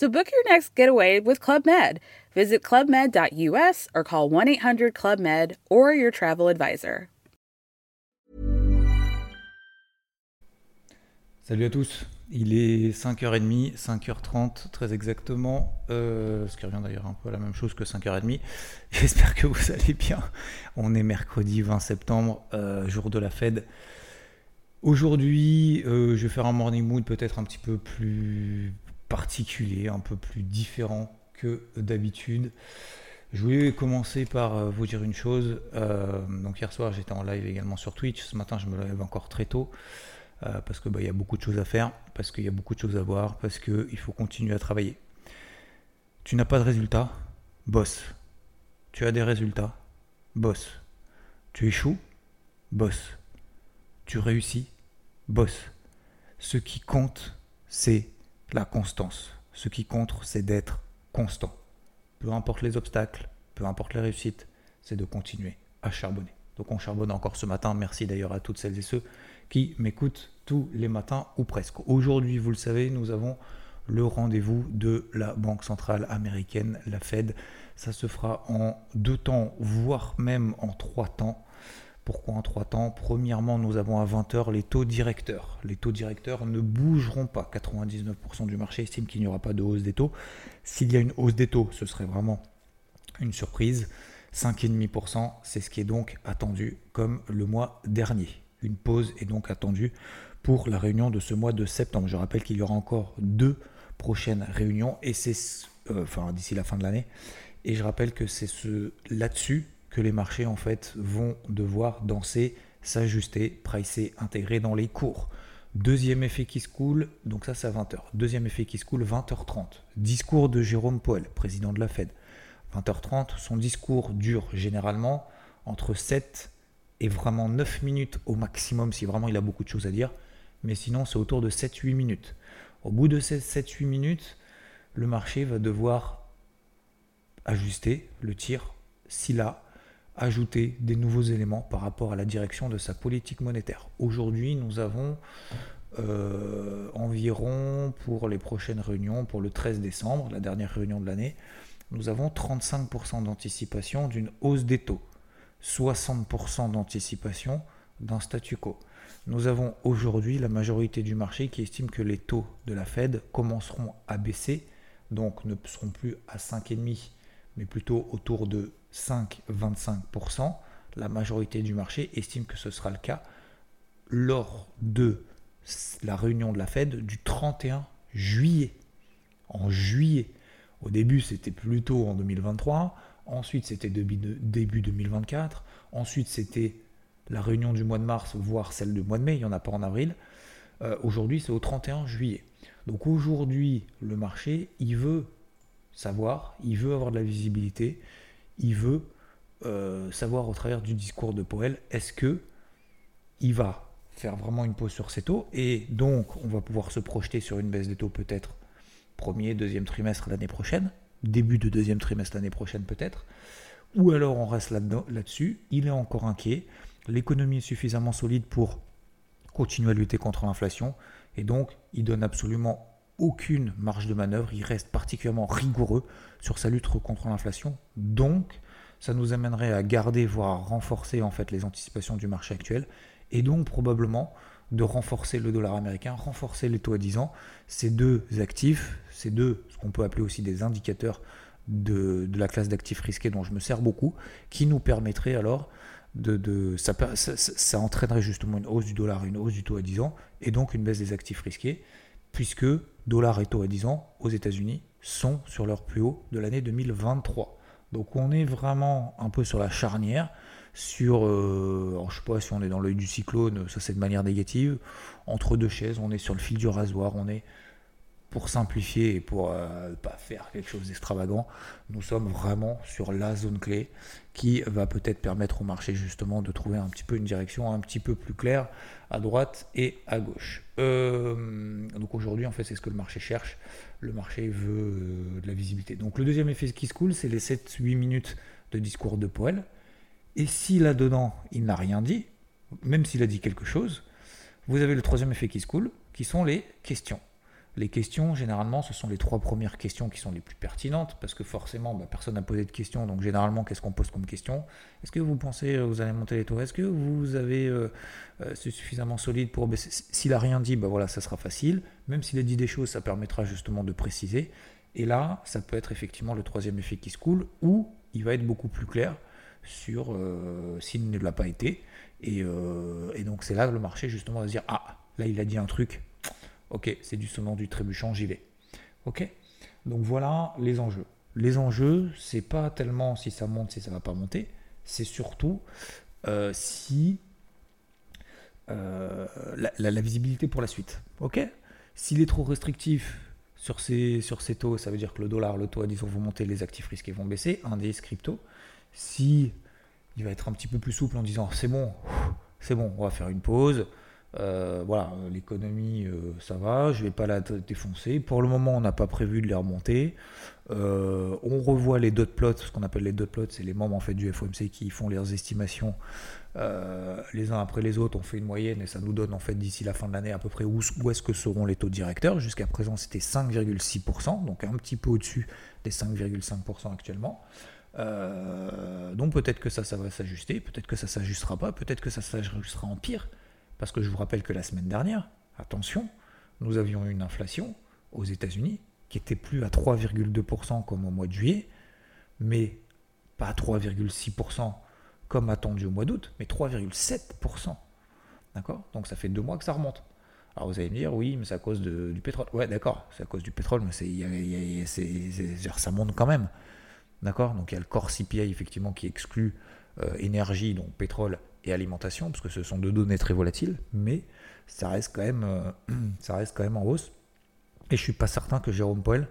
So book your next getaway with Club Med. Visit clubmed.us or call 1 800 Club Med or your travel advisor. Salut à tous, il est 5h30, 5h30 très exactement, euh, ce qui revient d'ailleurs un peu à la même chose que 5h30. J'espère que vous allez bien. On est mercredi 20 septembre, euh, jour de la Fed. Aujourd'hui, euh, je vais faire un morning mood peut-être un petit peu plus particulier, un peu plus différent que d'habitude. Je voulais commencer par vous dire une chose. donc hier soir, j'étais en live également sur Twitch. Ce matin, je me lève encore très tôt. Euh, parce qu'il bah, y a beaucoup de choses à faire, parce qu'il y a beaucoup de choses à voir, parce qu'il faut continuer à travailler. Tu n'as pas de résultats, bosse. Tu as des résultats, bosse. Tu échoues, bosse. Tu réussis, bosse. Ce qui compte, c'est la constance. Ce qui compte, c'est d'être constant. Peu importe les obstacles, peu importe les réussites, c'est de continuer à charbonner. Donc on charbonne encore ce matin. Merci d'ailleurs à toutes celles et ceux qui m'écoutent tous les matins ou presque. Aujourd'hui, vous le savez, nous avons le rendez-vous de la Banque centrale américaine, la Fed. Ça se fera en deux temps, voire même en trois temps. Pourquoi en trois temps? Premièrement, nous avons à 20h les taux directeurs. Les taux directeurs ne bougeront pas. 99% du marché estime qu'il n'y aura pas de hausse des taux. S'il y a une hausse des taux, ce serait vraiment une surprise. 5,5%, c'est ce qui est donc attendu comme le mois dernier. Une pause est donc attendue pour la réunion de ce mois de septembre. Je rappelle qu'il y aura encore deux prochaines réunions et c'est euh, enfin d'ici la fin de l'année. Et je rappelle que c'est ce là-dessus que les marchés en fait vont devoir danser, s'ajuster, pricer, intégrer dans les cours. Deuxième effet qui se coule, donc ça c'est à 20h. Deuxième effet qui se coule, 20h30. Discours de Jérôme Powell, président de la Fed. 20h30, son discours dure généralement entre 7 et vraiment 9 minutes au maximum si vraiment il a beaucoup de choses à dire. Mais sinon, c'est autour de 7-8 minutes. Au bout de ces 7-8 minutes, le marché va devoir ajuster le tir s'il a ajouté des nouveaux éléments par rapport à la direction de sa politique monétaire. Aujourd'hui, nous avons euh, environ pour les prochaines réunions, pour le 13 décembre, la dernière réunion de l'année, nous avons 35% d'anticipation d'une hausse des taux. 60% d'anticipation d'un statu quo. Nous avons aujourd'hui la majorité du marché qui estime que les taux de la Fed commenceront à baisser, donc ne seront plus à 5,5, mais plutôt autour de 5,25%. La majorité du marché estime que ce sera le cas lors de la réunion de la Fed du 31 juillet. En juillet. Au début, c'était plutôt en 2023. Ensuite, c'était début 2024. Ensuite, c'était la réunion du mois de mars, voire celle du mois de mai. Il n'y en a pas en avril. Euh, aujourd'hui, c'est au 31 juillet. Donc aujourd'hui, le marché, il veut savoir, il veut avoir de la visibilité, il veut euh, savoir au travers du discours de Powell, est-ce que il va faire vraiment une pause sur ses taux et donc on va pouvoir se projeter sur une baisse des taux peut-être premier, deuxième trimestre l'année prochaine, début de deuxième trimestre l'année prochaine peut-être, ou alors on reste là-dessus, il est encore inquiet, l'économie est suffisamment solide pour continuer à lutter contre l'inflation, et donc il donne absolument aucune marge de manœuvre, il reste particulièrement rigoureux sur sa lutte contre l'inflation, donc ça nous amènerait à garder, voire à renforcer en fait les anticipations du marché actuel, et donc probablement de renforcer le dollar américain, renforcer les taux à 10 ans. Ces deux actifs, ces deux, ce qu'on peut appeler aussi des indicateurs de, la classe d'actifs risqués dont je me sers beaucoup, qui nous permettraient alors de... ça, ça, entraînerait justement une hausse du dollar, une hausse du taux à 10 ans, et donc une baisse des actifs risqués, puisque dollar et taux à 10 ans aux États-Unis sont sur leur plus haut de l'année 2023. Donc on est vraiment un peu sur la charnière sur, euh, sais pas si on est dans l'œil du cyclone, ça c'est de manière négative, entre deux chaises, on est sur le fil du rasoir, on est pour simplifier et pour ne pas faire quelque chose d'extravagant, nous sommes vraiment sur la zone clé qui va peut-être permettre au marché justement de trouver un petit peu une direction un petit peu plus claire à droite et à gauche. donc aujourd'hui, en fait, c'est ce que le marché cherche. Le marché veut de la visibilité. Donc le deuxième effet qui se coule, c'est les 7-8 minutes de discours de Poel. Et si là-dedans, il n'a rien dit, même s'il a dit quelque chose, vous avez le troisième effet qui se coule, qui sont les questions. Les questions, généralement, ce sont les trois premières questions qui sont les plus pertinentes, parce que forcément, bah, personne n'a posé de questions, donc généralement, qu'est-ce qu'on pose comme question? Est-ce que vous pensez euh, vous allez monter les taux? Est-ce que vous avez euh, euh, suffisamment solide pour S'il n'a rien dit, bah voilà, ça sera facile. Même s'il a dit des choses, ça permettra justement de préciser. Et là, ça peut être effectivement le troisième effet qui se coule, ou il va être beaucoup plus clair sur s'il ne l'a pas été. Et, et donc c'est là que le marché justement va se dire, ah, là il a dit un truc, Ok, c'est du sonnant du trébuchant, j'y vais. Ok Donc voilà les enjeux. Les enjeux, c'est pas tellement si ça monte, si ça va pas monter, c'est surtout euh, si euh, la, visibilité pour la suite. Ok S'il est trop restrictif sur ces, sur taux, ça veut dire que le dollar, le taux à 10 ans vont monter, les actifs risqués vont baisser, indice crypto. Si il va être un petit peu plus souple en disant c'est bon, c'est bon, on va faire une pause, euh, voilà, l'économie, euh, ça va, je vais pas la défoncer. Pour le moment, on n'a pas prévu de les remonter. Euh, on revoit les dot plots, ce qu'on appelle les dot plots, c'est les membres en fait du FOMC qui font leurs estimations les uns après les autres. On fait une moyenne et ça nous donne en fait d'ici la fin de l'année à peu près où, est-ce que seront les taux directeurs. Jusqu'à présent, c'était 5,6%, donc un petit peu au-dessus des 5,5% actuellement. donc peut-être que ça, va s'ajuster, peut-être que ça s'ajustera pas, peut-être que ça s'ajustera en pire. Parce que je vous rappelle que la semaine dernière, attention, nous avions une inflation aux États-Unis qui était plus à 3,2% comme au mois de juillet, mais pas à 3,6% comme attendu au mois d'août, mais 3,7%. D'accord? Donc ça fait deux mois que ça remonte. Alors vous allez me dire, oui, mais c'est à cause du pétrole. Ouais, d'accord, c'est à cause du pétrole, mais ça monte quand même. D'accord? Donc il y a le corps CPI effectivement qui exclut euh, énergie, donc pétrole et alimentation, parce que ce sont deux données très volatiles, mais ça reste quand même, euh, ça reste quand même en hausse. Et je suis pas certain que Jérôme Poel,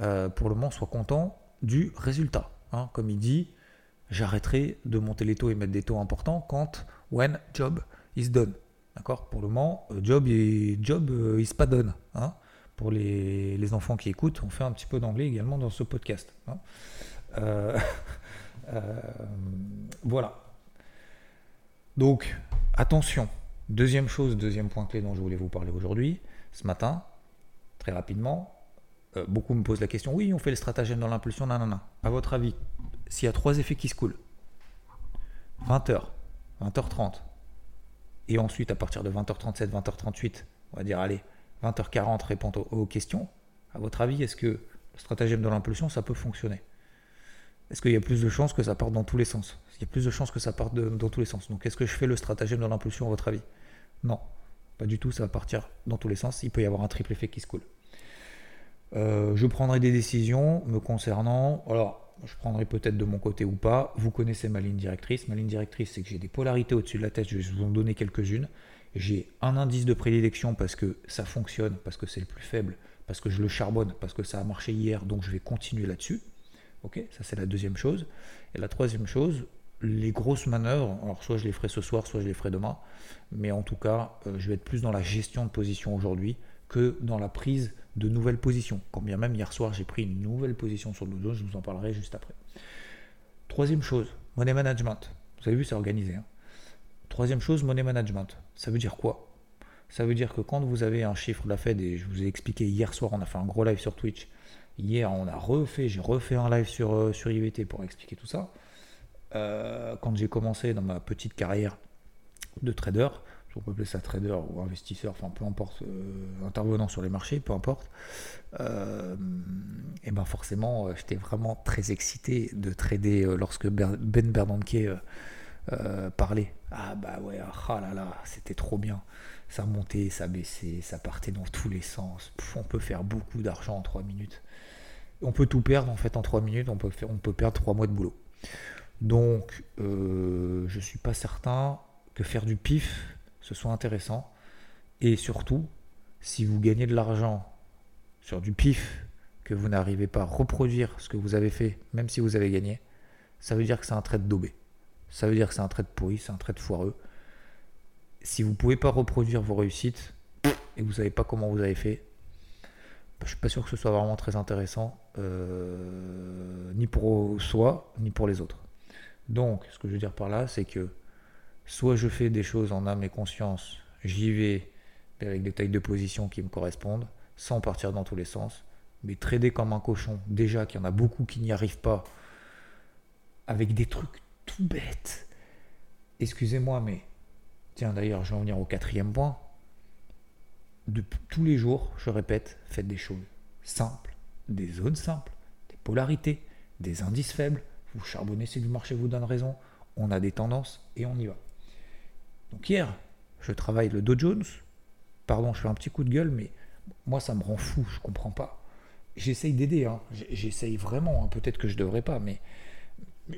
euh, pour le moment, soit content du résultat. Hein. Comme il dit, j'arrêterai de monter les taux et mettre des taux importants quand when job is done. D'accord? Pour le moment, euh, job et job is pas done. Hein. Pour les, les, enfants qui écoutent, on fait un petit peu d'anglais également dans ce podcast. Hein. voilà. Donc, attention. Deuxième chose, deuxième point clé dont je voulais vous parler aujourd'hui, ce matin, très rapidement, euh, beaucoup me posent la question, oui, on fait le stratagème dans l'impulsion, non. À votre avis, s'il y a trois effets qui se coulent, 20h, 20h30, et ensuite à partir de 20h37, 20h38, on va dire, allez, 20h40, répondre aux questions, à votre avis, est-ce que le stratagème de l'impulsion, ça peut fonctionner? Est-ce qu'il y a plus de chances que ça parte dans tous les sens? Il y a plus de chances que ça parte dans tous les sens. Donc est-ce que je fais le stratagème de l'impulsion à votre avis? Non, pas du tout, ça va partir dans tous les sens. Il peut y avoir un triple effet qui se coule. Euh, je prendrai des décisions me concernant. Alors, je prendrai peut-être de mon côté ou pas. Vous connaissez ma ligne directrice. Ma ligne directrice, c'est que j'ai des polarités au-dessus de la tête. Je vais vous en donner quelques-unes. J'ai un indice de prédilection parce que ça fonctionne, parce que c'est le plus faible, parce que je le charbonne, parce que ça a marché hier, donc je vais continuer là-dessus. Ok, ça c'est la deuxième chose. Et la troisième chose, les grosses manœuvres, alors soit je les ferai ce soir, soit je les ferai demain, mais en tout cas, euh, je vais être plus dans la gestion de position aujourd'hui que dans la prise de nouvelles positions. Quand bien même hier soir, j'ai pris une nouvelle position sur le dos, je vous en parlerai juste après. Troisième chose, money management. Vous avez vu, c'est organisé. Hein. Troisième chose, money management. Ça veut dire quoi? Ça veut dire que quand vous avez un chiffre de la Fed, et je vous ai expliqué hier soir, on a fait un gros live sur Twitch, Hier, on a refait, j'ai refait un live sur, euh, sur IVT pour expliquer tout ça. Euh, quand j'ai commencé dans ma petite carrière de trader, on peut appeler ça trader ou investisseur, enfin peu importe, euh, intervenant sur les marchés, peu importe, et ben forcément, j'étais vraiment très excité de trader lorsque Ben Bernanke parlait. Ah bah ouais, ah là là, c'était trop bien. Ça montait, ça baissait, ça partait dans tous les sens. on peut faire beaucoup d'argent en 3 minutes on peut tout perdre en fait en 3 minutes, on peut, perdre 3 mois de boulot. Donc euh, je ne suis pas certain que faire du pif ce soit intéressant. Et surtout, si vous gagnez de l'argent sur du pif, que vous n'arrivez pas à reproduire ce que vous avez fait, même si vous avez gagné, ça veut dire que c'est un trait de daubé. Ça veut dire que c'est un trait de pourri, c'est un trait de foireux. Si vous pouvez pas reproduire vos réussites et que vous savez pas comment vous avez fait, je ne suis pas sûr que ce soit vraiment très intéressant, euh, ni pour soi, ni pour les autres. Donc, ce que je veux dire par là, c'est que soit je fais des choses en âme et conscience, j'y vais avec des tailles de position qui me correspondent, sans partir dans tous les sens, mais trader comme un cochon, déjà qu'il y en a beaucoup qui n'y arrivent pas, avec des trucs tout bêtes. Excusez-moi, mais tiens d'ailleurs, je vais en venir au quatrième point. De tous les jours, je répète, faites des choses simples, des zones simples, des polarités, des indices faibles. Vous charbonnez si le marché vous donne raison. On a des tendances et on y va. Donc hier, je travaille le Dow Jones. Pardon, je fais un petit coup de gueule, mais moi ça me rend fou, je comprends pas. J'essaye d'aider, hein. j'essaye vraiment, hein. peut-être que je devrais pas, mais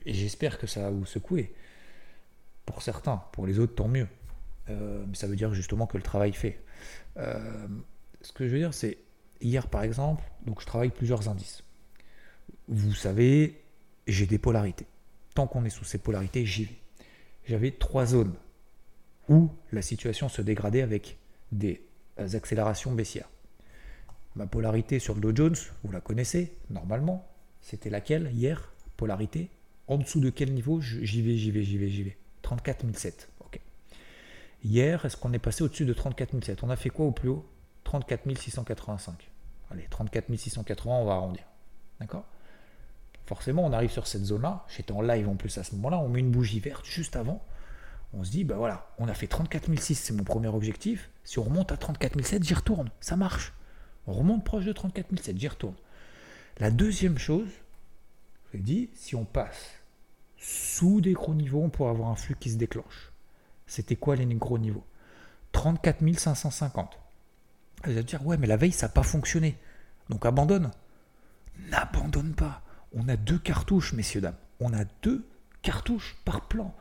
j'espère que ça va vous secouer. Pour certains, pour les autres, tant mieux. Euh, mais ça veut dire justement que le travail fait. Euh, ce que je veux dire, c'est hier par exemple, donc je travaille plusieurs indices. Vous savez, j'ai des polarités. Tant qu'on est sous ces polarités, j'y vais. J'avais trois zones où la situation se dégradait avec des accélérations baissières. Ma polarité sur le Dow Jones, vous la connaissez normalement. C'était laquelle hier Polarité? En dessous de quel niveau? J'y vais, j'y vais, j'y vais, j'y vais. 34 007. Hier, est-ce qu'on est passé au-dessus de 34 007 On a fait quoi au plus haut? 34 685. Allez, 34 680, on va arrondir. D'accord? Forcément, on arrive sur cette zone-là. J'étais en live en plus à ce moment-là. On met une bougie verte juste avant. On se dit, bah voilà, on a fait 34 006, c'est mon premier objectif. Si on remonte à 34 007, j'y retourne. Ça marche. On remonte proche de 34 007, j'y retourne. La deuxième chose, je vous dit, si on passe sous des gros niveaux, on pourrait avoir un flux qui se déclenche. C'était quoi les gros niveaux? 34 550. Vous allez dire, ouais, mais la veille, ça n'a pas fonctionné. Donc abandonne. N'abandonne pas. On a deux cartouches, messieurs, dames. On a deux cartouches par plan.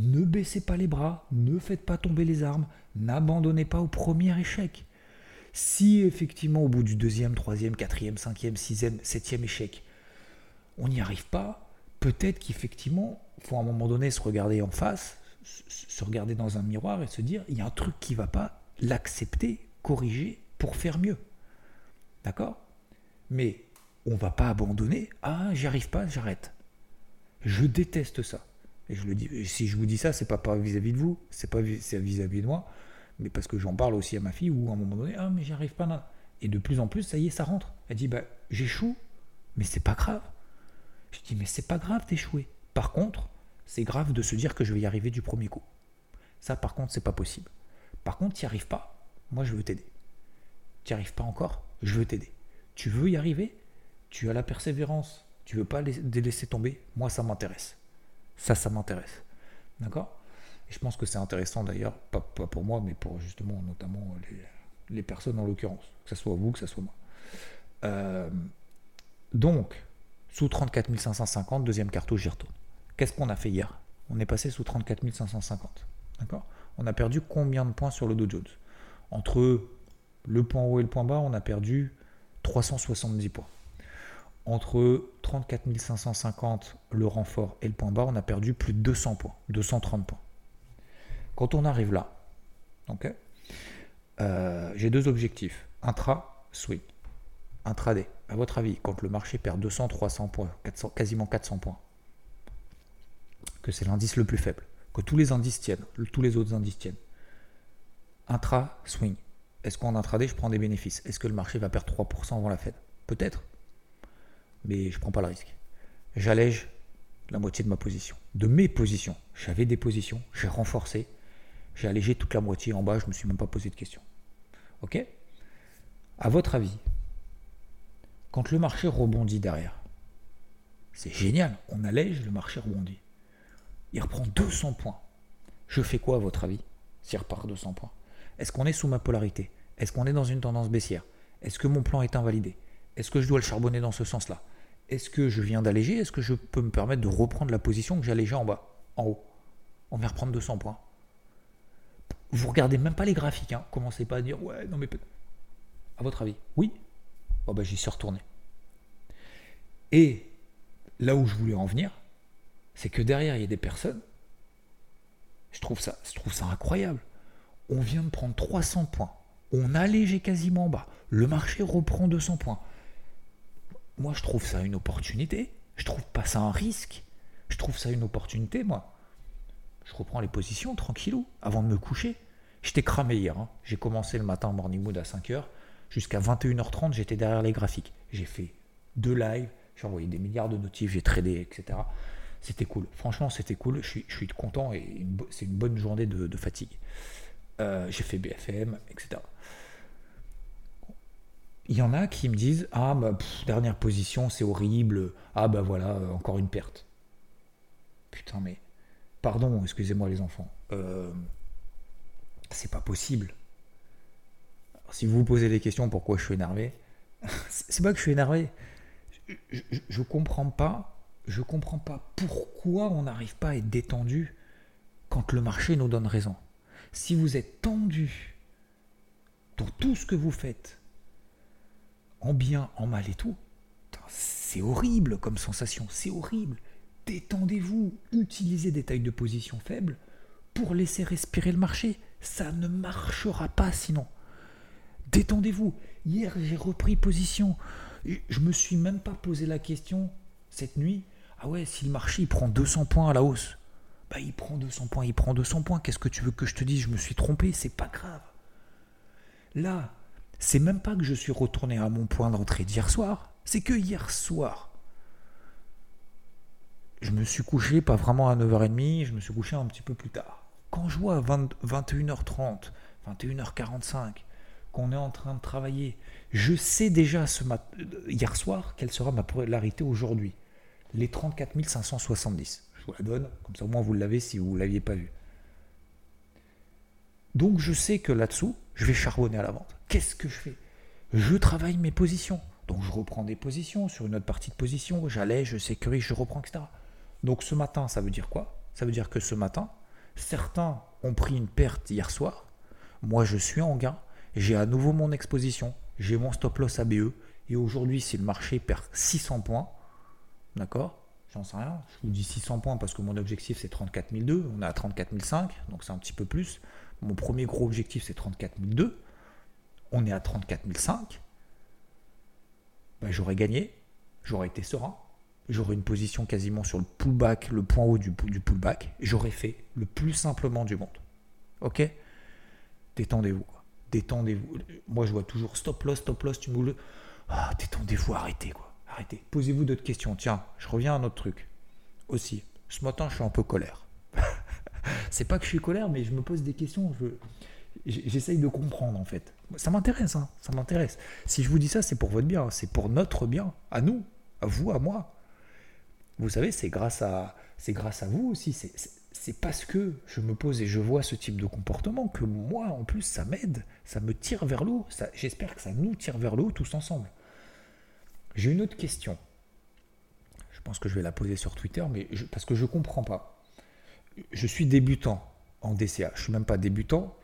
Ne baissez pas les bras, ne faites pas tomber les armes, n'abandonnez pas au premier échec. Si effectivement au bout du deuxième, troisième, quatrième, cinquième, sixième, septième échec, on n'y arrive pas, peut-être qu'effectivement, il faut à un moment donné se regarder en face, se regarder dans un miroir et se dire, il y a un truc qui va pas, l'accepter, corriger pour faire mieux. D'accord? Mais on va pas abandonner, ah, j'y arrive pas, j'arrête. Je déteste ça. Et je le dis, si je vous dis ça, c'est pas vis-à-vis de vous, c'est pas vis-à-vis de moi mais parce que j'en parle aussi à ma fille, où à un moment donné, ah, mais j'y arrive pas. Et de plus en plus, ça y est, ça rentre. Elle dit, bah, j'échoue, mais c'est pas grave. Je dis, mais c'est pas grave d'échouer. Par contre, c'est grave de se dire que je vais y arriver du premier coup. Ça, par contre, c'est pas possible. Par contre, tu n'y arrives pas. Moi, je veux t'aider. Tu n'y arrives pas encore Je veux t'aider. Tu veux y arriver? Tu as la persévérance. Tu veux pas les laisser tomber? Moi, ça m'intéresse. Ça, ça m'intéresse. D'accord? Et je pense que c'est intéressant d'ailleurs, pas, pour moi, mais pour justement notamment les, personnes en l'occurrence, que ce soit vous, que ce soit moi. Euh, donc, sous 34 550, deuxième cartouche, j'y retourne. Qu'est-ce qu'on a fait hier? On est passé sous 34 550. D'accord? On a perdu combien de points sur le Dow Jones? Entre le point haut et le point bas, on a perdu 370 points. Entre 34 550, le renfort et le point bas, on a perdu plus de 200 points, 230 points. Quand on arrive là, euh, j'ai deux objectifs. Intra, swing. Intraday. À votre avis, quand le marché perd 200, 300 points, quasiment 400 points, que c'est l'indice le plus faible, que tous les indices tiennent, tous les autres indices tiennent. Intra, swing. Est-ce qu'en intraday, je prends des bénéfices? Est-ce que le marché va perdre 3% avant la Fed? Peut-être. Mais je ne prends pas le risque. J'allège la moitié de ma position. De mes positions. J'avais des positions, j'ai renforcé, j'ai allégé toute la moitié en bas, je ne me suis même pas posé de questions. Ok? À votre avis, quand le marché rebondit derrière, c'est génial, on allège, le marché rebondit. Il reprend 200 points. Je fais quoi à votre avis s'il repart 200 points? Est-ce qu'on est sous ma polarité? Est-ce qu'on est dans une tendance baissière? Est-ce que mon plan est invalidé? Est-ce que je dois le charbonner dans ce sens-là? Est-ce que je viens d'alléger? Est-ce que je peux me permettre de reprendre la position que j'allégeais en bas, en haut? On vient reprendre 200 points. Vous regardez même pas les graphiques, hein. Commencez pas à dire ouais, non mais peut À votre avis, oui? Oh bah j'y suis retourné. Et là où je voulais en venir, c'est que derrière, il y a des personnes. Je trouve ça, je trouve ça incroyable. On vient de prendre 300 points. On a quasiment bas. Le marché reprend 200 points. Moi, je trouve ça une opportunité. Je trouve pas ça un risque. Je trouve ça une opportunité, moi. Je reprends les positions tranquillou, avant de me coucher. J'étais cramé hier. Hein. J'ai commencé le matin en morning mood à 5h. Jusqu'à 21h30, j'étais derrière les graphiques. J'ai fait deux lives, j'ai envoyé des milliards de notifs, j'ai tradé, etc. C'était cool. Franchement, c'était cool. Je suis, content et c'est une bonne journée de, fatigue. Euh, j'ai fait BFM, etc. Il y en a qui me disent Ah, bah, dernière position, c'est horrible. Ah, bah voilà, euh, encore une perte. Putain, mais. Pardon, excusez-moi les enfants. Euh, c'est pas possible. si vous vous posez des questions pourquoi je suis énervé, c'est pas que je suis énervé. Je, comprends pas. Je comprends pas pourquoi on n'arrive pas à être détendu quand le marché nous donne raison. Si vous êtes tendu dans tout ce que vous faites, en bien, en mal et tout, c'est horrible comme sensation, c'est horrible. Détendez-vous, utilisez des tailles de position faibles pour laisser respirer le marché. Ça ne marchera pas sinon. Détendez-vous. Hier, j'ai repris position. Je me suis même pas posé la question cette nuit. Ah ouais, si le marché il prend 200 points à la hausse, bah il prend 200 points, il prend 200 points. Qu'est-ce que tu veux que je te dise? Je me suis trompé, c'est pas grave. Là, c'est même pas que je suis retourné à mon point d'entrée d'hier soir. C'est que hier soir, je me suis couché pas vraiment à 9h30, je me suis couché un petit peu plus tard. Quand je vois à 21h30, 21h45, qu'on est en train de travailler, je sais déjà ce hier soir quelle sera ma polarité aujourd'hui. Les 34 570. Je vous la donne, comme ça au moins vous l'avez si vous ne l'aviez pas vu. Donc je sais que là-dessous, je vais charbonner à la vente. Qu'est-ce que je fais? Je travaille mes positions. Donc je reprends des positions sur une autre partie de position, j'allais, je sécurise, je reprends, etc. Donc ce matin, ça veut dire quoi? Ça veut dire que ce matin, certains ont pris une perte hier soir. Moi, je suis en gain. J'ai à nouveau mon exposition. J'ai mon stop loss ABE. Et aujourd'hui, si le marché perd 600 points, d'accord J'en sais rien. Je vous dis 600 points parce que mon objectif c'est 34 002. On est à 34 005, donc c'est un petit peu plus. Mon premier gros objectif c'est 34 002. On est à 34 005. Ben, j'aurais gagné. J'aurais été serein j'aurais une position quasiment sur le pullback, le point haut du, pullback. J'aurais fait le plus simplement du monde. Ok? Détendez-vous. Détendez-vous. Moi, je vois toujours stop loss, stop loss, tu me Ah, détendez-vous, arrêtez quoi. Arrêtez. Posez-vous d'autres questions. Tiens, je reviens à un autre truc. Aussi, ce matin, je suis un peu colère. c'est pas que je suis colère, mais je me pose des questions. Je, j'essaye de comprendre en fait. Ça m'intéresse, hein, ça m'intéresse. Si je vous dis ça, c'est pour votre bien, c'est pour notre bien, à nous, à vous, à moi. Vous savez, c'est grâce à, c'est grâce à vous aussi. C'est parce que je me pose et je vois ce type de comportement que moi, en plus, ça m'aide, ça me tire vers l'eau. J'espère que ça nous tire vers l'eau tous ensemble. J'ai une autre question. Je pense que je vais la poser sur Twitter, mais parce que je ne comprends pas. Je suis débutant en DCA. Je suis même pas débutant.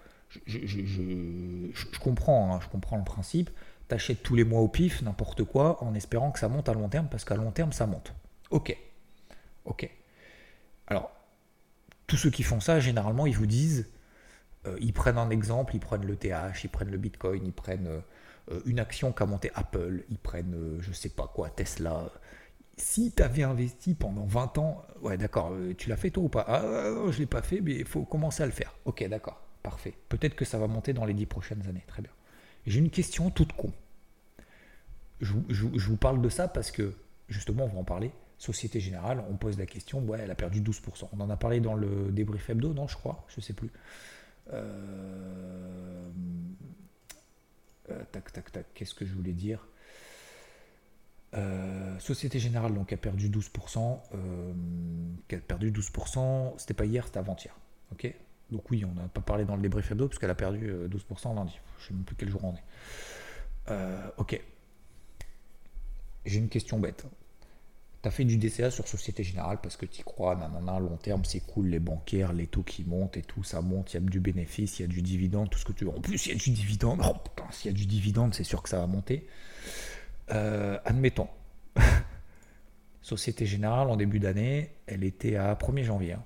Je, comprends, hein, je comprends le principe. Tu achètes tous les mois au pif, n'importe quoi, en espérant que ça monte à long terme, parce qu'à long terme, ça monte. Ok. Ok. Alors, tous ceux qui font ça, généralement, ils vous disent, euh, ils prennent un exemple, ils prennent le TH, ils prennent le Bitcoin, ils prennent euh, une action qu'a monté Apple, ils prennent, euh, je sais pas quoi, Tesla. Si tu avais investi pendant 20 ans, ouais, d'accord, tu l'as fait toi ou pas? Ah, je l'ai pas fait, mais il faut commencer à le faire. Ok, d'accord, parfait. Peut-être que ça va monter dans les 10 prochaines années, très bien. J'ai une question toute con. je vous parle de ça parce que, justement, on va en parler Société Générale, on pose la question, ouais, elle a perdu 12%. On en a parlé dans le débrief hebdo, non, je crois, je sais plus. Euh, euh, tac, tac, tac, qu'est-ce que je voulais dire? Euh, Société Générale, donc, a perdu 12%. qui a perdu 12%, c'était pas hier, c'était avant-hier. Donc, oui, on n'a pas parlé dans le débrief hebdo, parce qu'elle a perdu 12% lundi. Je ne sais même plus quel jour on est. ok. J'ai une question bête. Tu as fait du DCA sur Société Générale parce que tu crois, nanana, long terme, c'est cool, les bancaires, les taux qui montent et tout, ça monte, il y a du bénéfice, il y a du dividende, tout ce que tu veux. En plus, il y a du dividende. Oh putain, s'il y a du dividende, c'est sûr que ça va monter. Euh, admettons, Société Générale en début d'année, elle était à 1er janvier, hein.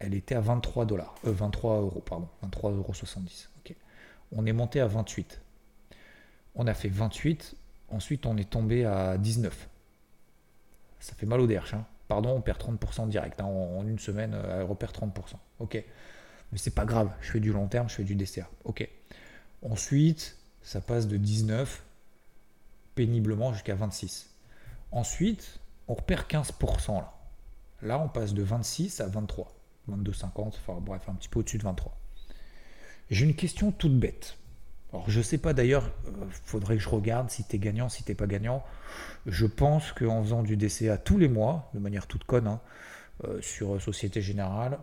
elle était à 23 dollars, 23 euros, pardon, 23,70 euros. On est monté à 28. On a fait 28, ensuite on est tombé à 19. Ça fait mal au derche, hein. Pardon, on perd 30% direct. Hein. En, une semaine, elle repère 30%. Ok. Mais c'est pas grave, je fais du long terme, je fais du DCA. Ok. Ensuite, ça passe de 19 péniblement jusqu'à 26. Ensuite, on repère 15% là. Là, on passe de 26 à 23. 22,50, enfin bref, un petit peu au-dessus de 23. J'ai une question toute bête. Alors, je sais pas d'ailleurs, il euh, faudrait que je regarde si tu gagnant, si tu pas gagnant. Je pense qu'en faisant du DCA tous les mois, de manière toute conne, hein, euh, sur Société Générale,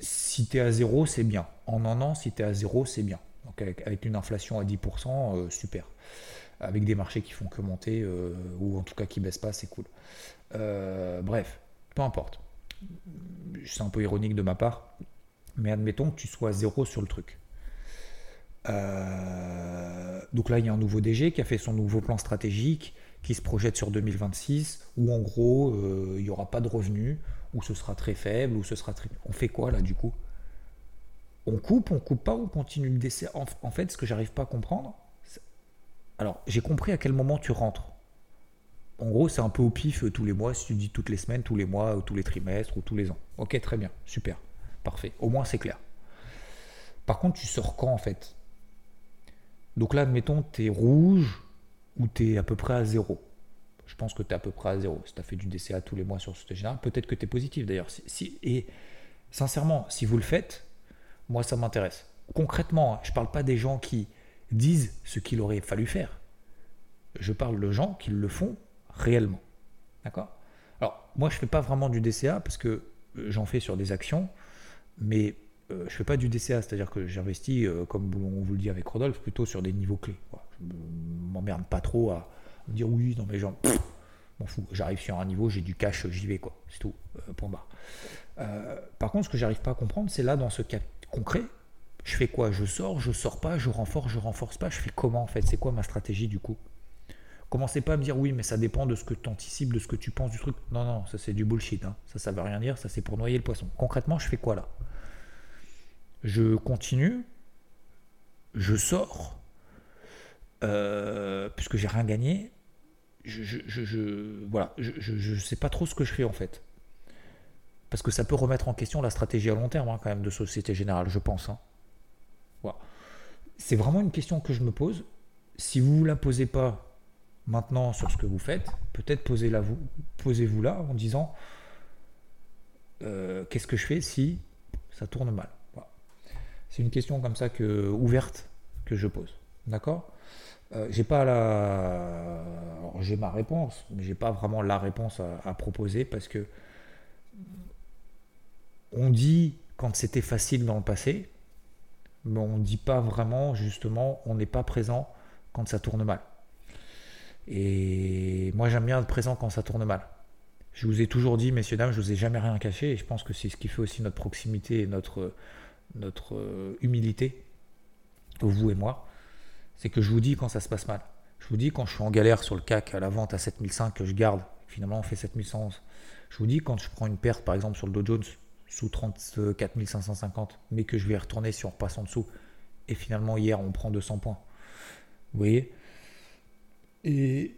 si tu à zéro, c'est bien. En un an, si tu à zéro, c'est bien. Donc avec, une inflation à 10%, euh, super. Avec des marchés qui font que monter, euh, ou en tout cas qui baissent pas, c'est cool. Euh, bref, peu importe. C'est un peu ironique de ma part, mais admettons que tu sois à zéro sur le truc. Donc là, il y a un nouveau DG qui a fait son nouveau plan stratégique, qui se projette sur 2026, où en gros, il n'y aura pas de revenus, ou ce sera très faible, ou ce sera très... On fait quoi là du coup? On coupe, on coupe pas, on continue le décès? En, fait, ce que j'arrive pas à comprendre, alors j'ai compris à quel moment tu rentres. En gros, c'est un peu au pif euh, tous les mois, si tu dis toutes les semaines, tous les mois, ou tous les trimestres, ou tous les ans. Ok, très bien, super, parfait. Au moins c'est clair. Par contre, tu sors quand en fait? Donc là, admettons, tu es rouge ou tu es à peu près à zéro. Je pense que tu es à peu près à zéro. Si tu as fait du DCA tous les mois sur ce général, peut-être que tu es positif d'ailleurs. Et sincèrement, si vous le faites, moi ça m'intéresse. Concrètement, je ne parle pas des gens qui disent ce qu'il aurait fallu faire. Je parle de gens qui le font réellement. D'accord? Alors, moi je ne fais pas vraiment du DCA parce que euh, j'en fais sur des actions, mais euh, je fais pas du DCA, c'est-à-dire que j'investis, euh, comme on vous le dit avec Rodolphe, plutôt sur des niveaux clés. Je ne m'emmerde pas trop à me dire oui, non mais genre, m'en fous, j'arrive sur un niveau, j'ai du cash, j'y vais quoi, c'est tout, euh, point. Euh, par contre, ce que j'arrive pas à comprendre, c'est là dans ce cas concret, je fais quoi? Je sors, je sors pas, je renforce, je renforce pas, je fais comment en fait? C'est quoi ma stratégie du coup? Commencez pas à me dire oui, mais ça dépend de ce que tu anticipes, de ce que tu penses du truc. Non, non, ça c'est du bullshit. Hein. Ça, ça veut rien dire. Ça c'est pour noyer le poisson. Concrètement, je fais quoi là? Je continue, je sors, euh, puisque j'ai rien gagné, je, je, je, je, sais pas trop ce que je fais en fait. Parce que ça peut remettre en question la stratégie à long terme hein, quand même de Société Générale, je pense. Hein. Voilà. C'est vraiment une question que je me pose. Si vous ne la posez pas maintenant sur ce que vous faites, peut-être posez-vous là en disant euh, qu'est-ce que je fais si ça tourne mal? C'est une question comme ça que ouverte que je pose. D'accord? Euh, j'ai pas la. j'ai ma réponse, mais j'ai pas vraiment la réponse à, proposer parce que on dit quand c'était facile dans le passé, mais on ne dit pas vraiment justement, on n'est pas présent quand ça tourne mal. Et moi j'aime bien être présent quand ça tourne mal. Je vous ai toujours dit, messieurs, dames, je vous ai jamais rien caché, et je pense que c'est ce qui fait aussi notre proximité et notre, notre euh, humilité, vous et moi c'est que je vous dis quand ça se passe mal. Je vous dis quand je suis en galère sur le CAC à la vente à 7005 que je garde, finalement on fait 7111. Je vous dis quand je prends une perte par exemple sur le Dow Jones sous 34 550, mais que je vais retourner si on repasse en dessous. Et finalement hier on prend 200 points. Vous voyez? Et,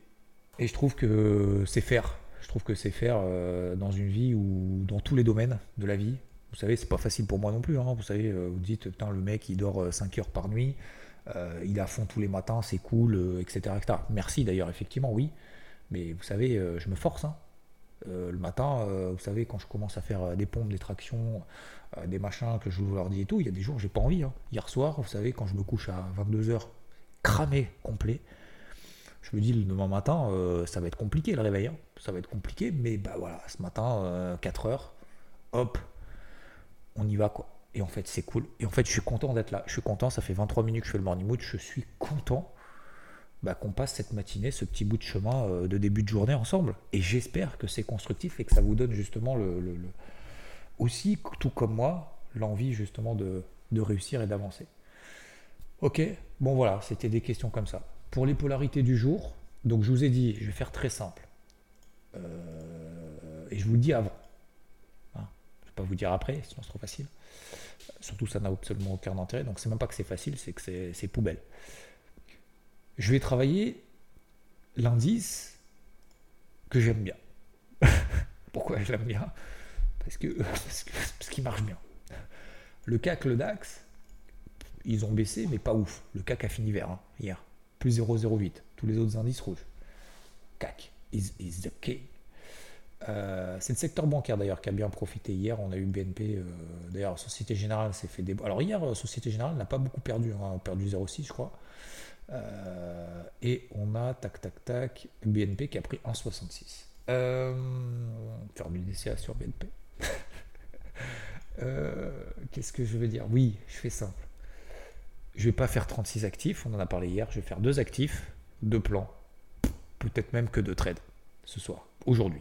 et, je trouve que c'est faire. Je trouve que c'est faire euh, dans une vie ou dans tous les domaines de la vie. Vous savez, c'est pas facile pour moi non plus. Hein. Vous savez, euh, vous dites, putain, le mec il dort 5 euh, heures par nuit. Euh, il est à fond tous les matins, c'est cool, etc., Merci d'ailleurs, effectivement, oui. Mais vous savez, je me force. Hein. le matin, vous savez, quand je commence à faire des pompes, des tractions, des machins que je vous leur dis et tout, il y a des jours j'ai pas envie. Hein. Hier soir, vous savez, quand je me couche à 22h, cramé, complet, je me dis le demain matin, ça va être compliqué le réveil. Hein. Ça va être compliqué, mais bah voilà, ce matin, 4h, hop, on y va quoi. Et en fait, c'est cool. Et en fait, je suis content d'être là. Je suis content, ça fait 23 minutes que je fais le morning mood. Je suis content bah, qu'on passe cette matinée, ce petit bout de chemin euh, de début de journée ensemble. Et j'espère que c'est constructif et que ça vous donne justement le, aussi, tout comme moi, l'envie justement de, réussir et d'avancer. Ok, bon voilà, c'était des questions comme ça. Pour les polarités du jour, donc je vous ai dit, je vais faire très simple. Euh, et je vous dis avant. Hein, je ne vais pas vous dire après, sinon c'est trop facile. Surtout, ça n'a absolument aucun intérêt. Donc, c'est même pas que c'est facile, c'est que c'est poubelle. Je vais travailler l'indice que j'aime bien. Pourquoi je l'aime bien? Parce que, parce qu'il marche bien. Le CAC, le DAX, ils ont baissé, mais pas ouf. Le CAC a fini vert hein, hier. Plus 0,08. Tous les autres indices rouges. CAC is, the king. Euh, c'est le secteur bancaire d'ailleurs qui a bien profité hier. On a eu BNP. Euh, d'ailleurs, Société Générale s'est fait des. Alors hier, euh, Société Générale n'a pas beaucoup perdu. Hein, perdu 0,6 je crois. et on a tac tac tac BNP qui a pris 1,66. faire du DCA sur BNP. Qu'est-ce que je veux dire? Oui, je fais simple. Je vais pas faire 36 actifs, on en a parlé hier. Je vais faire deux actifs, deux plans, peut-être même que deux trades ce soir, aujourd'hui.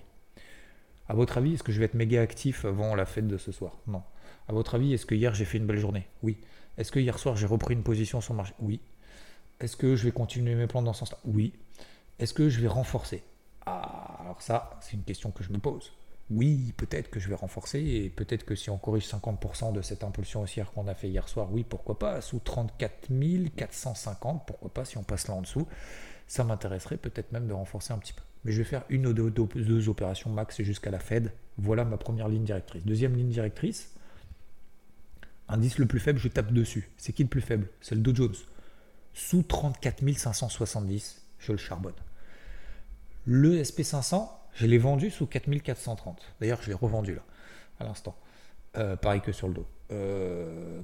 À votre avis, est-ce que je vais être méga actif avant la fête de ce soir? Non. À votre avis, est-ce que hier j'ai fait une belle journée? Oui. Est-ce que hier soir j'ai repris une position sur le marché Oui. Est-ce que je vais continuer mes plans dans ce sens-là? Oui. Est-ce que je vais renforcer? Ah, alors ça, c'est une question que je me pose. Oui, peut-être que je vais renforcer et peut-être que si on corrige 50% de cette impulsion haussière qu'on a fait hier soir, oui, pourquoi pas, sous 34 450, pourquoi pas, si on passe là en dessous, ça m'intéresserait peut-être même de renforcer un petit peu mais je vais faire une ou deux, opérations max jusqu'à la Fed. Voilà ma première ligne directrice. Deuxième ligne directrice, indice le plus faible, je tape dessus. C'est qui le plus faible? C'est le Dow Jones. Sous 34 570, je le charbonne. Le SP500, je l'ai vendu sous 4430. D'ailleurs, je l'ai revendu là, à l'instant. Euh, pareil que sur le dos.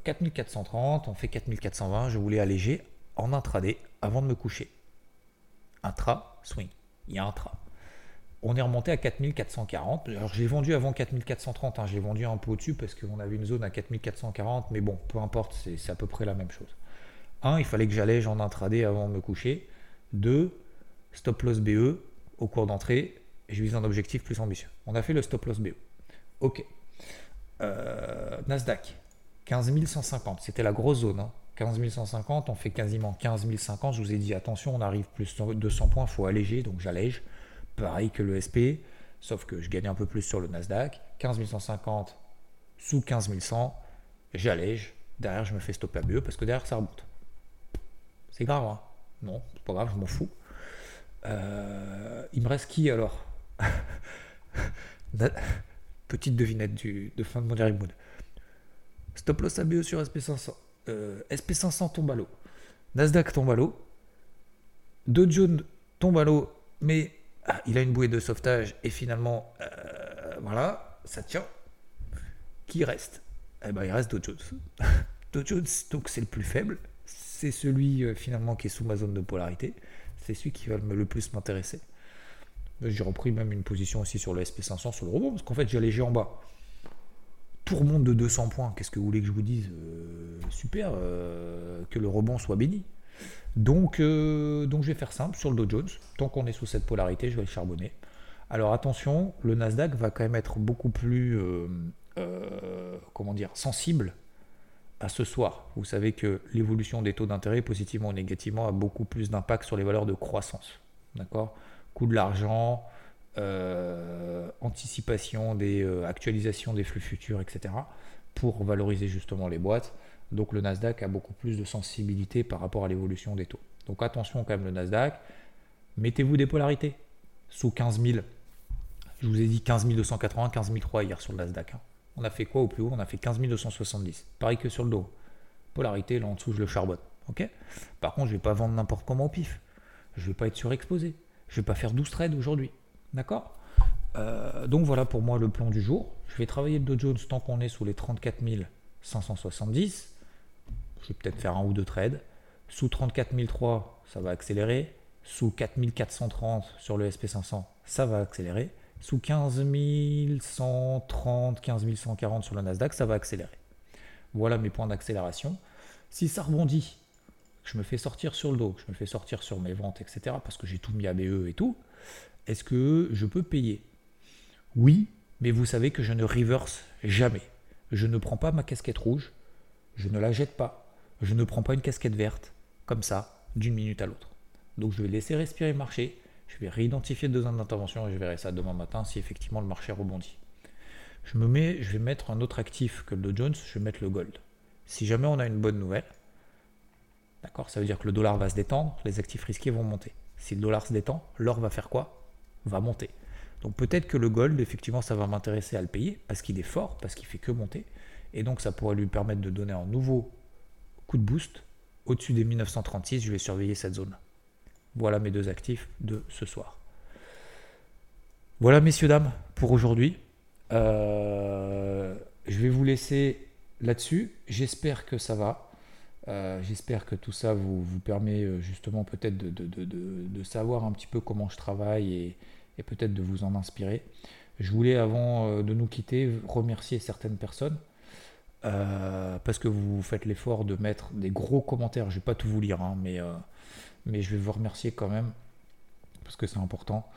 4430, euh, on fait 4420. Je voulais alléger en intraday avant de me coucher. Intra, swing il y a un tra. On est remonté à 4440. Alors j'ai vendu avant 4430, hein. j'ai vendu un peu au-dessus parce qu'on avait une zone à 4440, mais bon, peu importe, c'est à peu près la même chose. Un, il fallait que j'allège en intraday avant de me coucher. Deux, stop loss BE au cours d'entrée, je vise un objectif plus ambitieux. On a fait le stop loss BE. Ok. Euh, Nasdaq, 15 150, c'était la grosse zone. Hein. 15 150, on fait quasiment 15 050. Je vous ai dit, attention, on arrive plus de 200 points, il faut alléger, donc j'allège. Pareil que le SP, sauf que je gagne un peu plus sur le Nasdaq. 15 150 sous 15 100, j'allège. Derrière, je me fais stopper à BE parce que derrière, ça remonte. C'est grave, hein Non, c'est pas grave, je m'en fous. Euh, il me reste qui alors? Petite devinette du, de fin de mon Mood. Stop loss ABE sur SP500. Euh, SP500 tombe à l'eau. Nasdaq tombe à l'eau. Dow tombe à l'eau, mais ah, il a une bouée de sauvetage et finalement, euh, voilà, ça tient. Qui reste? Eh ben, il reste Dow Jones. Dow Jones, donc c'est le plus faible. C'est celui euh, finalement qui est sous ma zone de polarité. C'est celui qui va le plus m'intéresser. J'ai repris même une position aussi sur le SP500 sur le rebond parce qu'en fait j'ai allégé en bas remonte de 200 points. Qu'est-ce que vous voulez que je vous dise euh, Super, euh, que le rebond soit béni. Donc, euh, donc je vais faire simple sur le Dow Jones. Tant qu'on est sous cette polarité, je vais le charbonner. Alors attention, le Nasdaq va quand même être beaucoup plus comment dire, sensible à ce soir. Vous savez que l'évolution des taux d'intérêt, positivement ou négativement, a beaucoup plus d'impact sur les valeurs de croissance. D'accord? Coût de l'argent, anticipation des euh, actualisations des flux futurs, etc. pour valoriser justement les boîtes. Donc le Nasdaq a beaucoup plus de sensibilité par rapport à l'évolution des taux. Donc attention quand même le Nasdaq. Mettez-vous des polarités sous 15 000. Je vous ai dit 15 280, 15 003 hier sur le Nasdaq. Hein. On a fait quoi au plus haut? On a fait 15 270. Pareil que sur le dos. Polarité, là en dessous, je le charbonne. ok? Par contre, je ne vais pas vendre n'importe comment au pif. Je ne vais pas être surexposé. Je ne vais pas faire 12 trades aujourd'hui. D'accord euh, Donc voilà pour moi le plan du jour. Je vais travailler le Dow Jones tant qu'on est sous les 34 570. Je vais peut-être faire un ou deux trades. Sous 34 003, ça va accélérer. Sous 4430 sur le SP500, ça va accélérer. Sous 15 130, 15 140 sur le Nasdaq, ça va accélérer. Voilà mes points d'accélération. Si ça rebondit, je me fais sortir sur le dos, je me fais sortir sur mes ventes, etc. Parce que j'ai tout mis à BE et tout. Est-ce que je peux payer? Oui, mais vous savez que je ne reverse jamais. Je ne prends pas ma casquette rouge, je ne la jette pas, je ne prends pas une casquette verte, comme ça, d'une minute à l'autre. Donc je vais laisser respirer le marché, je vais réidentifier deux zones d'intervention et je verrai ça demain matin si effectivement le marché rebondit. Je me mets, je vais mettre un autre actif que le Dow Jones, je vais mettre le gold. Si jamais on a une bonne nouvelle, d'accord, ça veut dire que le dollar va se détendre, les actifs risqués vont monter. Si le dollar se détend, l'or va faire quoi? Va monter. Donc peut-être que le gold, effectivement, ça va m'intéresser à le payer parce qu'il est fort, parce qu'il fait que monter. Et donc ça pourrait lui permettre de donner un nouveau coup de boost. Au-dessus des 1936, je vais surveiller cette zone. Voilà mes deux actifs de ce soir. Voilà messieurs, dames, pour aujourd'hui. Euh, je vais vous laisser là-dessus. J'espère que ça va. Euh, j'espère que tout ça vous, vous permet euh, justement peut-être de, de, savoir un petit peu comment je travaille et, et peut-être de vous en inspirer. Je voulais, avant de nous quitter, remercier certaines personnes. parce que vous faites l'effort de mettre des gros commentaires. Je ne vais pas tout vous lire, hein, mais, mais je vais vous remercier quand même, parce que c'est important.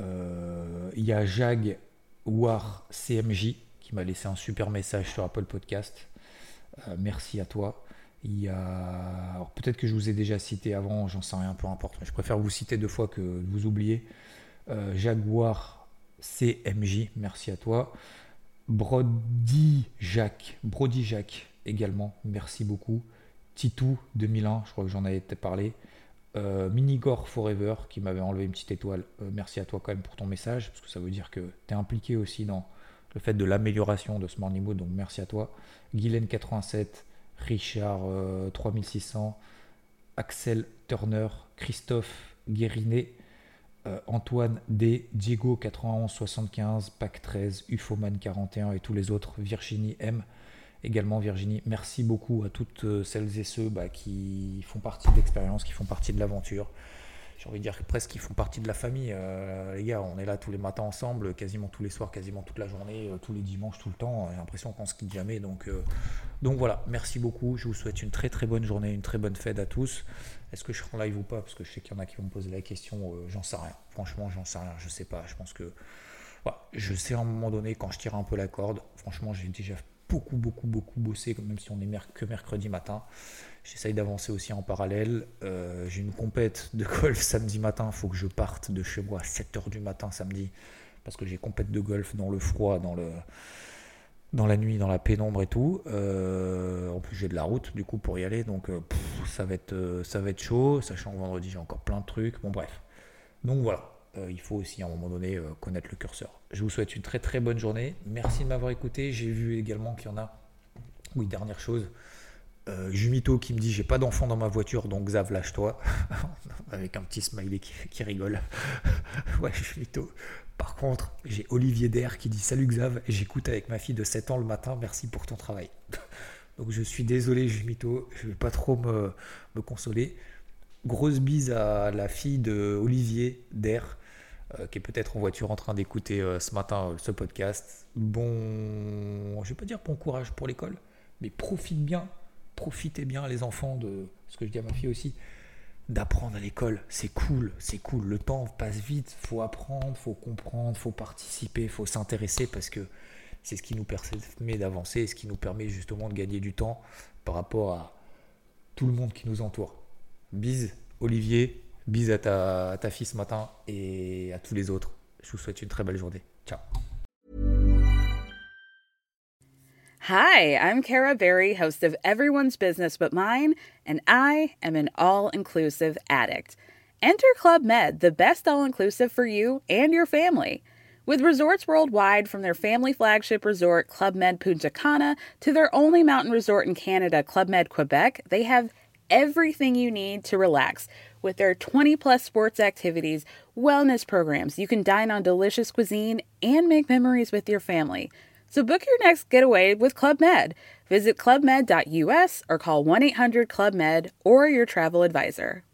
Il y a Jag War CMJ qui m'a laissé un super message sur Apple Podcast. Euh, merci à toi. Il y a. peut-être que je vous ai déjà cité avant, j'en sais rien, peu importe. je préfère vous citer deux fois que vous oubliez. Euh, Jaguar CMJ, merci à toi. Brody Jacques, Brody Jacques également, merci beaucoup. Titou 2001, je crois que j'en avais parlé. Euh, Minigore Forever qui m'avait enlevé une petite étoile. Euh, merci à toi quand même pour ton message, parce que ça veut dire que tu es impliqué aussi dans le fait de l'amélioration de ce morning mood, donc merci à toi. Guylaine87, Richard 3600, euh, Axel Turner, Christophe Guérinet, Antoine D, Diego 9175, Pac 13, Ufoman 41 et tous les autres, Virginie M également Virginie. Merci beaucoup à toutes euh, celles et ceux bah, qui font partie de l'expérience, qui font partie de l'aventure. J'ai envie de dire presque qu'ils font partie de la famille. Euh, les gars, on est là tous les matins ensemble, quasiment tous les soirs, quasiment toute la journée, euh, tous les dimanches, tout le temps. J'ai l'impression qu'on se quitte jamais. Donc, donc voilà, merci beaucoup. Je vous souhaite une très très bonne journée, une très bonne fête à tous. Est-ce que je serai en live ou pas? Parce que je sais qu'il y en a qui vont me poser la question. j'en sais rien. Franchement, j'en sais rien. Je sais pas. Je pense que. je sais à un moment donné, quand je tire un peu la corde, franchement, j'ai déjà beaucoup, beaucoup, beaucoup bossé, même si on est que mercredi matin. J'essaye d'avancer aussi en parallèle. Euh, j'ai une compète de golf samedi matin. Il faut que je parte de chez moi à 7h du matin samedi. Parce que j'ai compète de golf dans le froid, dans, le, dans la nuit, dans la pénombre et tout. Euh, en plus, j'ai de la route du coup pour y aller. Donc, euh, ça, va être, ça va être chaud. Sachant que vendredi, j'ai encore plein de trucs. Bon, bref. Donc voilà. Euh, il faut aussi à un moment donné euh, connaître le curseur. Je vous souhaite une très très bonne journée. Merci de m'avoir écouté. J'ai vu également qu'il y en a. Oui, dernière chose. Euh, Jumito qui me dit j'ai pas d'enfant dans ma voiture donc Xav lâche-toi avec un petit smiley qui, rigole ouais Jumito par contre j'ai Olivier Der qui dit salut Xav j'écoute avec ma fille de 7 ans le matin merci pour ton travail donc je suis désolé Jumito je vais pas trop me, me consoler grosse bise à la fille de Olivier Der euh, qui est peut-être en voiture en train d'écouter euh, ce matin euh, ce podcast. Bon, je vais pas dire bon courage pour l'école, mais profite bien, profitez bien les enfants de ce que je dis à ma fille aussi, d'apprendre à l'école. C'est cool, c'est cool. Le temps passe vite, faut apprendre, faut comprendre, faut participer, faut s'intéresser parce que c'est ce qui nous permet d'avancer, ce qui nous permet justement de gagner du temps par rapport à tout le monde qui nous entoure. Bise, Olivier, Bis à ta, à ta fille ce matin et à tous les autres. Je vous souhaite une très belle journée. Ciao. Hi, I'm Kara Berry, host of Everyone's Business But Mine, and I am an all inclusive addict. Enter Club Med, the best all inclusive for you and your family. With resorts worldwide, from their family flagship resort, Club Med Punta Cana, to their only mountain resort in Canada, Club Med Quebec, they have everything you need to relax with their 20 plus sports activities, wellness programs. You can dine on delicious cuisine and make memories with your family. So book your next getaway with Club Med. Visit clubmed.us or call 1 800 Club Med or your travel advisor.